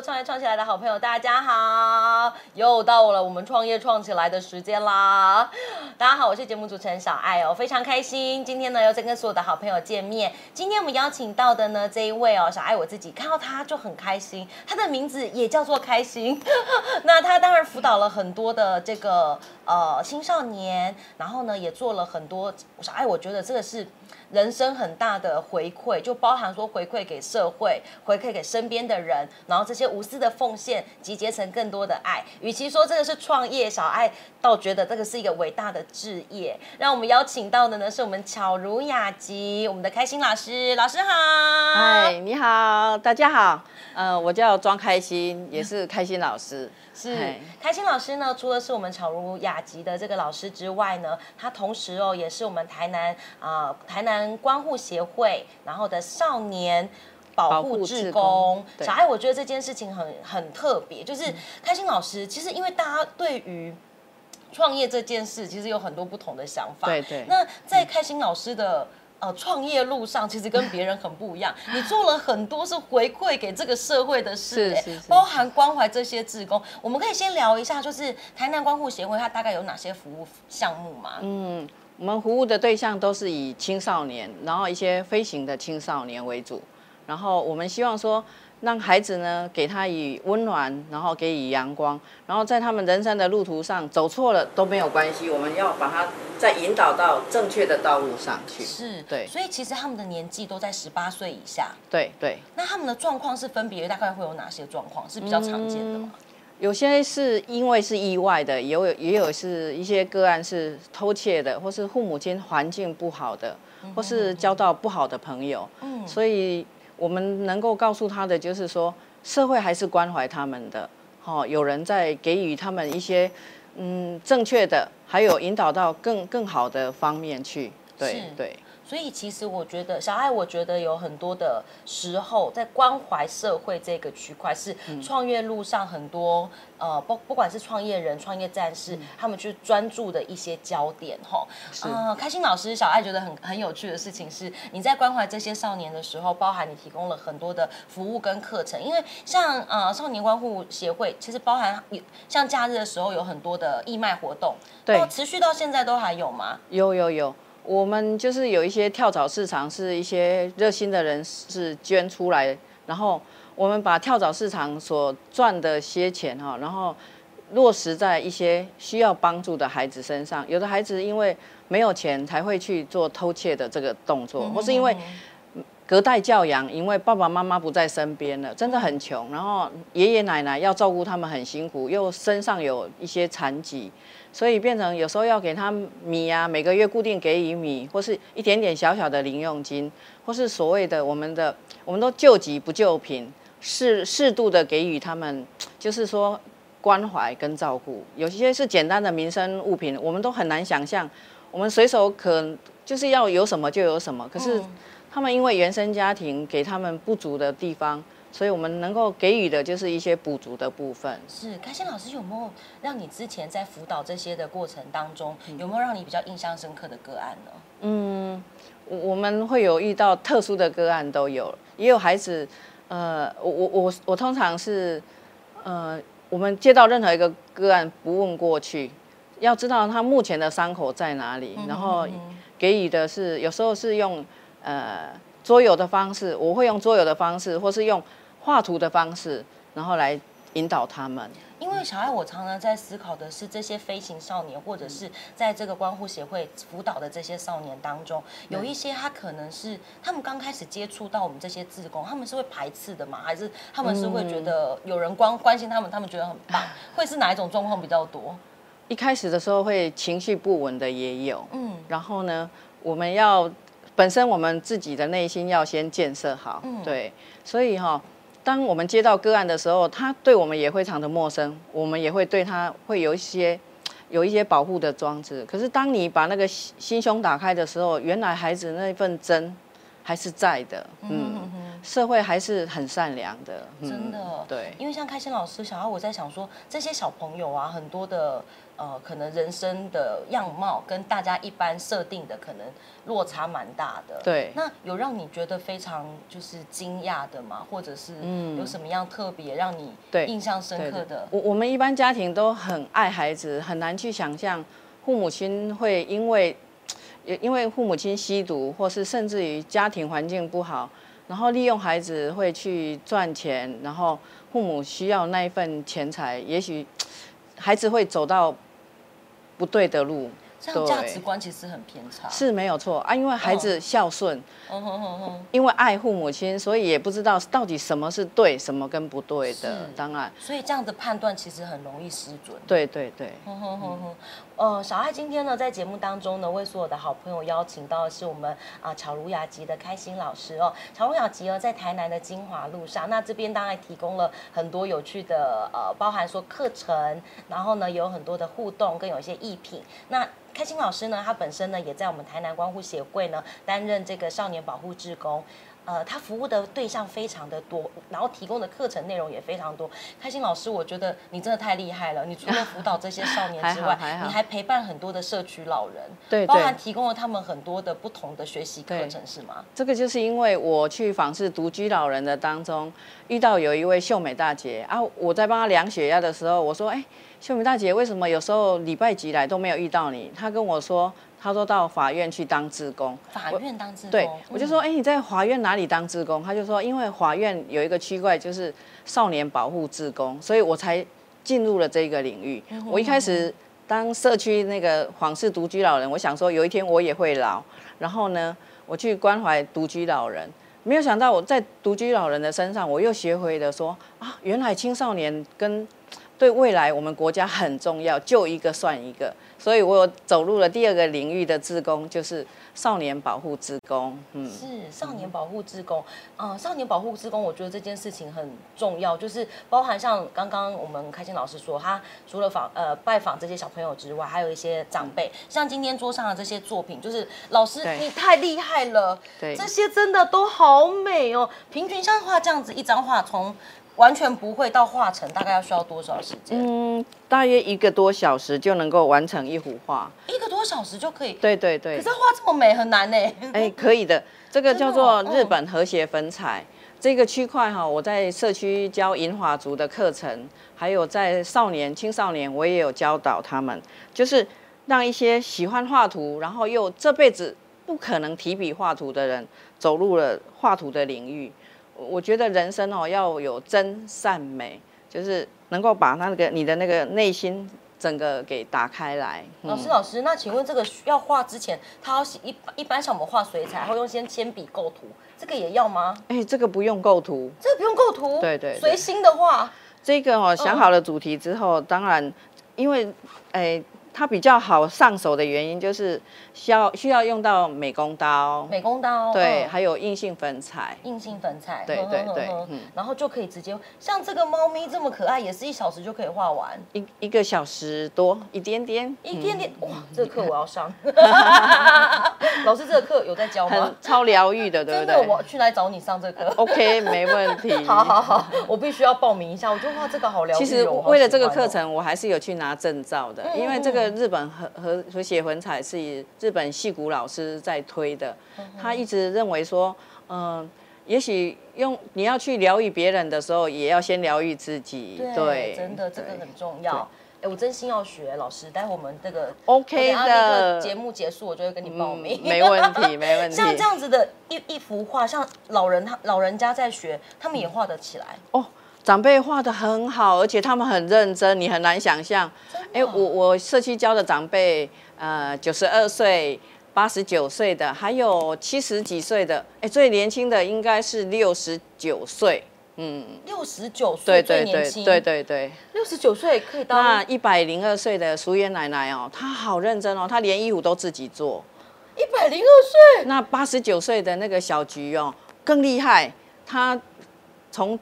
创业创起来的好朋友，大家好！又到了我们创业创起来的时间啦！大家好，我是节目主持人小爱哦，非常开心，今天呢又再跟所有的好朋友见面。今天我们邀请到的呢这一位哦，小爱我自己看到他就很开心，他的名字也叫做开心。那他当然辅导了很多的这个呃青少年，然后呢也做了很多小爱，我觉得这个是。人生很大的回馈，就包含说回馈给社会，回馈给身边的人，然后这些无私的奉献集结成更多的爱。与其说这个是创业，小爱倒觉得这个是一个伟大的置业。让我们邀请到的呢，是我们巧如雅集，我们的开心老师，老师好。嗨，你好，大家好。呃，我叫庄开心，也是开心老师。是开心老师呢，除了是我们巧如雅集的这个老师之外呢，他同时哦也是我们台南啊台南关护协会然后的少年保护志工。小爱，我觉得这件事情很很特别，就是开心老师其实因为大家对于创业这件事其实有很多不同的想法。对对。那在开心老师的。呃，创业路上其实跟别人很不一样。你做了很多是回馈给这个社会的事，包含关怀这些志工。我们可以先聊一下，就是台南关护协会它大概有哪些服务项目吗？嗯，我们服务的对象都是以青少年，然后一些飞行的青少年为主。然后我们希望说。让孩子呢，给他以温暖，然后给予阳光，然后在他们人生的路途上走错了都没有关系，我们要把他再引导到正确的道路上去。是，对。所以其实他们的年纪都在十八岁以下。对对。那他们的状况是分别大概会有哪些状况是比较常见的吗？有些是因为是意外的，也有也有是一些个案是偷窃的，或是父母亲环境不好的，或是交到不好的朋友。嗯。所以。我们能够告诉他的就是说，社会还是关怀他们的，哦，有人在给予他们一些，嗯，正确的，还有引导到更更好的方面去，对对。所以其实我觉得，小爱，我觉得有很多的时候，在关怀社会这个区块，是创业路上很多呃，不不管是创业人、创业战士，他们去专注的一些焦点哈。嗯，开心老师，小爱觉得很很有趣的事情是，你在关怀这些少年的时候，包含你提供了很多的服务跟课程，因为像呃少年关护协会，其实包含有像假日的时候有很多的义卖活动，对，持续到现在都还有吗？有有有。我们就是有一些跳蚤市场，是一些热心的人是捐出来，然后我们把跳蚤市场所赚的些钱哈，然后落实在一些需要帮助的孩子身上。有的孩子因为没有钱才会去做偷窃的这个动作，或是因为隔代教养，因为爸爸妈妈不在身边了，真的很穷，然后爷爷奶奶要照顾他们很辛苦，又身上有一些残疾。所以变成有时候要给他米啊，每个月固定给予米，或是一点点小小的零用金，或是所谓的我们的，我们都救急不救贫，适适度的给予他们，就是说关怀跟照顾。有些是简单的民生物品，我们都很难想象，我们随手可就是要有什么就有什么，可是他们因为原生家庭给他们不足的地方。所以我们能够给予的就是一些补足的部分。是，开心老师有没有让你之前在辅导这些的过程当中，有没有让你比较印象深刻的个案呢？嗯，我们会有遇到特殊的个案都有，也有孩子，呃，我我我我通常是，呃，我们接到任何一个个案不问过去，要知道他目前的伤口在哪里，然后给予的是有时候是用呃桌游的方式，我会用桌游的方式，或是用。画图的方式，然后来引导他们。因为小爱，我常常在思考的是，这些飞行少年，或者是在这个关护协会辅导的这些少年当中，有一些他可能是他们刚开始接触到我们这些志工，他们是会排斥的嘛？还是他们是会觉得有人关关心他们，他们觉得很棒？会是哪一种状况比较多？一开始的时候会情绪不稳的也有，嗯，然后呢，我们要本身我们自己的内心要先建设好，嗯，对，所以哈。当我们接到个案的时候，他对我们也非常的陌生，我们也会对他会有一些有一些保护的装置。可是当你把那个心胸打开的时候，原来孩子那份真还是在的，嗯，社会还是很善良的，真的，对。因为像开心老师，想要我在想说，这些小朋友啊，很多的呃，可能人生的样貌跟大家一般设定的可能落差蛮大的。对那有让你觉得非常就是惊讶的吗？或者是有什么样特别让你对印象深刻的？我我们一般家庭都很爱孩子，很难去想象父母亲会因为 也因为父母亲吸毒，或是甚至于家庭环境不好，然后利用孩子会去赚钱，然后父母需要那一份钱财，也许 孩子会走到不对的路，这样价值观其实很偏差。是没有错啊，因为孩子孝顺，嗯哼哼哼，因为爱父母亲，所以也不知道到底什么是对，什么跟不对的。当然，所以这样的判断其实很容易失准。对对对。哼哼哼哼，呃，小爱今天呢，在节目当中呢，为所有的好朋友邀请到的是我们啊巧如雅集的开心老师哦。巧如雅集呢，在台南的金华路上，那这边当然提供了很多有趣的呃，包含说课程，然后呢有很多的互动，跟有一些艺品。那开心老师呢，他本身呢也在我们台南关护协会呢担任这个少年保护志工。呃，他服务的对象非常的多，然后提供的课程内容也非常多。开心老师，我觉得你真的太厉害了！你除了辅导这些少年 之外，你还陪伴很多的社区老人，对包含提供了他们很多的不同的学习课程，是吗？这个就是因为我去访视独居老人的当中，遇到有一位秀美大姐啊，我在帮她量血压的时候，我说：“哎，秀美大姐，为什么有时候礼拜几来都没有遇到你？”她跟我说：“她说到法院去当志工。”法院当志工，对，我就说，嗯哎、你在法院哪里当志工？他就说，因为法院有一个区块就是少年保护志工，所以我才进入了这个领域。嗯我一开始当社区那个访视独居老人，我想说有一天我也会老，然后呢，我去关怀独居老人。没有想到我在独居老人的身上，我又学会了说啊，原来青少年跟对未来我们国家很重要，就一个算一个。所以我有走入了第二个领域的志工，就是少年保护志工。嗯，是少年保护志工，嗯、少年保护志工，我觉得这件事情很重要，就是包含像刚刚我们开心老师说，他除了访呃拜访这些小朋友之外，还有一些长辈，像今天桌上的这些作品，就是老师你太厉害了，对这些真的都好美哦，平均像画这样子一张画从。完全不会到画成，大概要需要多少时间？嗯，大约一个多小时就能够完成一幅画。一个多小时就可以。对对对可是，画这么美很难呢。哎，可以的。这个叫做日本和谐粉彩。这个区块哈，我在社区教银华族的课程，还有在少年、青少年，我也有教导他们，就是让一些喜欢画图，然后又这辈子不可能提笔画图的人，走入了画图的领域。我我觉得人生哦要有真善美，就是能够把那个你的那个内心整个给打开来。嗯老师，老师，那请问这个需要画之前，他要写一一般像我们画水彩，会用先铅笔构图，这个也要吗？哎、这个不用构图，这个不用构图，对对对随心的画。这个哦，想好了主题之后，当然，因为诶、它比较好上手的原因就是需要需要用到美工刀，美工刀，对，嗯还有硬性粉彩，硬性粉彩，对对对然后就可以直接像这个猫咪这么可爱，也是一小时就可以画完，一一个小时多一点点，一点点哇，这个课我要上。老师，这个课有在教吗？超疗愈的，对不真的，我去来找你上这个。？OK，没问题。好好好，我必须要报名一下。我觉得哇，这个好疗愈哦。其实为了这个课程，我还是有去拿证照的，嗯因为这个日本和和和写粉彩是以日本戏骨老师在推的，嗯他一直认为说，嗯、也许用你要去疗愈别人的时候，也要先疗愈自己。对，真的这个很重要。哎，我真心要学，老师，待会我们这个 OK 的节目结束，我就会跟你报名。嗯没问题，没问 题。像这样子的一一幅画，像老人他老人家在学，他们也画得起来。哦，长辈画的很好，而且他们很认真，你很难想象。哎、我我社区教的长辈，呃，九十二岁、八十九岁的，还有七十几岁的，哎、最年轻的应该是六十九岁。嗯，六十九岁最年轻，对对对。六十九岁可以那一百零二岁的淑妍奶奶哦，她好认真哦，她连衣服都自己做。一百零二岁，那八十九岁的那个小菊哦，更厉害，她从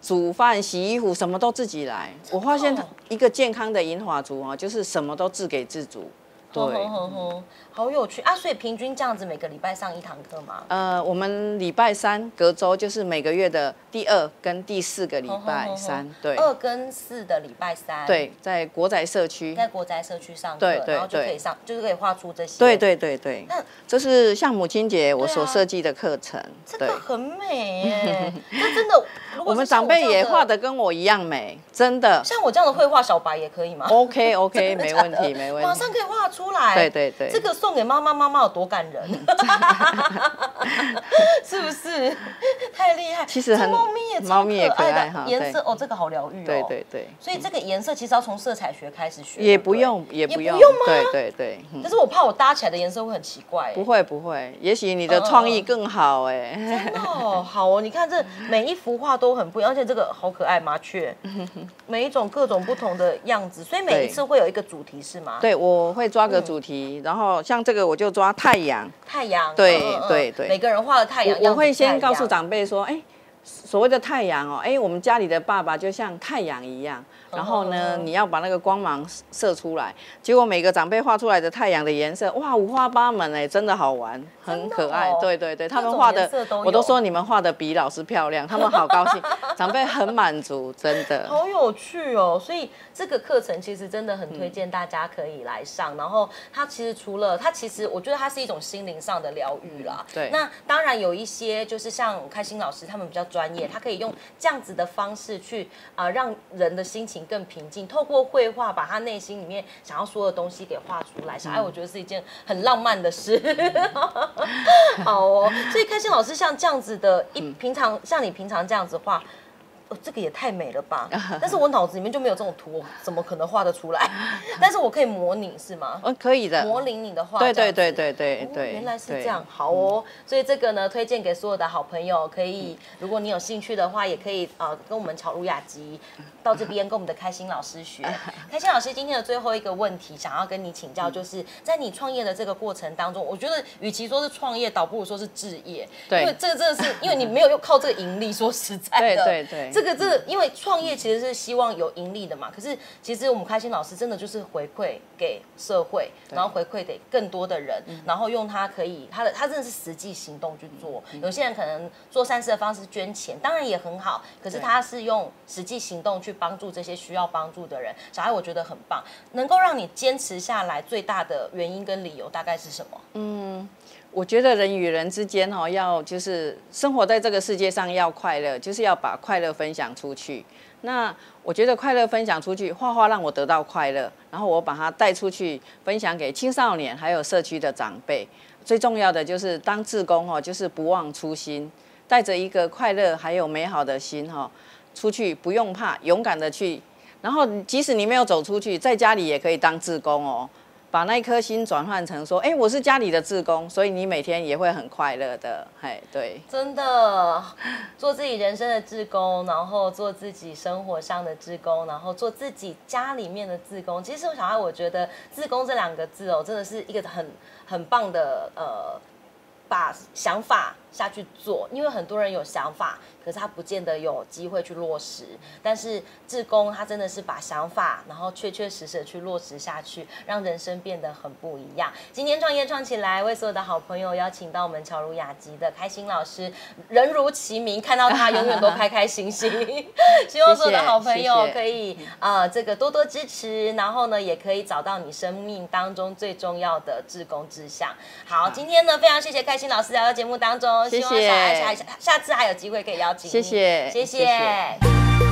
煮饭、洗衣服什么都自己来。我发现她一个健康的银华族啊，就是什么都自给自足。对，好有趣啊！所以平均这样子每个礼拜上一堂课吗？呃，我们礼拜三隔周就是每个月的第二跟第四个礼拜三，对，二跟四的礼拜三，，对，在国宅社区，在国宅社区上课，对对然后就可以上，就是可以画出这些。对，对对对那，这是像母亲节我所设计的课程，对这个，很美耶，这真的。我们长辈也画的，跟我一样美，真的像我这样的绘画小白也可以吗？，OK OK，没问题没问题，马上可以画出来。对对对，这个送给妈妈，妈妈有多感人，是不是？太厉害！其实猫咪也超猫咪也可爱爱哈的颜色哦，这个好疗愈哦。对对对，所以这个颜色其实要从色彩学开始学，也不用也也不用，用吗？对对对，嗯。但是我怕我搭起来的颜色会很奇怪。不会不会，也许你的创意更好哎，真的哦，好哦，你看这每一幅画都很不一样，而且这个好可爱，麻雀，每一种各种不同的样子，所以每一次会有一个主题是吗？，对，我会抓嗯个主题，然后像这个我就抓太阳，太阳，对对对。每个人画的太阳我我会先告诉长辈说，哎，所谓的太阳哦，哎，我们家里的爸爸就像太阳一样，然后呢，嗯你要把那个光芒射出来。结果每个长辈画出来的太阳的颜色，哇，五花八门哎，真的好玩，很可爱哦。对对对，他们画的都，我都说你们画的比老师漂亮，他们好高兴，长辈很满足，真的。好有趣哦！所以这个课程其实真的很嗯推荐大家可以来上。然后它其实除了它，其实我觉得它是一种心灵上的疗愈啦。对那当然有一些就是像开心老师他们比较专业，他可以用这样子的方式去啊、呃让人的心情更平静，透过绘画把他内心里面想要说的东西给画出来。小爱，我觉得是一件很浪漫的事。好哦，所以开心老师像这样子的一嗯平常像你平常这样子画。哦，这个也太美了吧！但是我脑子里面就没有这种图，我怎么可能画得出来？但是我可以模拟，是吗？嗯，可以的。模拟你的画，对对对对对哦对，原来是对这样，好哦。所以这个呢，推荐给所有的好朋友，可以，如果你有兴趣的话，也可以呃跟我们巧如雅集到这边跟我们的开心老师学。开心老师今天的最后一个问题，想要跟你请教，就是在你创业的这个过程当中，我觉得与其说是创业，倒不如说是置业，对因为这个真的是因为你没有用靠这个盈利，说实在的，对对对这个这个因为创业其实是希望有盈利的嘛，可是其实我们开心老师真的就是回馈给社会，然后回馈给更多的人，嗯然后用他可以他的他真的是实际行动去做。嗯有些人可能做善事的方式捐钱，当然也很好，可是他是用实际行动去帮助这些需要帮助的人。小孩我觉得很棒，能够让你坚持下来最大的原因跟理由大概是什么？我觉得人与人之间哈、要就是生活在这个世界上要快乐，就是要把快乐分享出去。那我觉得快乐分享出去，画画让我得到快乐，然后我把它带出去分享给青少年，还有社区的长辈。最重要的就是当志工哦，就是不忘初心，带着一个快乐还有美好的心哈、出去不用怕，勇敢的去。然后即使你没有走出去，在家里也可以当志工哦。把那一颗心转换成说，哎、我是家里的志工，所以你每天也会很快乐的，哎，对，真的做自己人生的志工，然后做自己生活上的志工，然后做自己家里面的志工。其实小孩，我觉得“志工”这两个字哦，真的是一个很很棒的呃，把想法下去做。因为很多人有想法，可是他不见得有机会去落实。但是志工他真的是把想法，然后确确实实的去落实下去，让人生变得很不一样。今天创业创起来，为所有的好朋友邀请到我们乔如雅集的开心老师，人如其名，看到他永远都开开心心。希望所有的好朋友可以啊、呃这个多多支持，然后呢，也可以找到你生命当中最重要的志工志向。好，今天呢，非常谢谢开心老师来到节目当中，希望谢谢。小爱下下下次还有机会可以邀请你，谢谢。谢谢。谢谢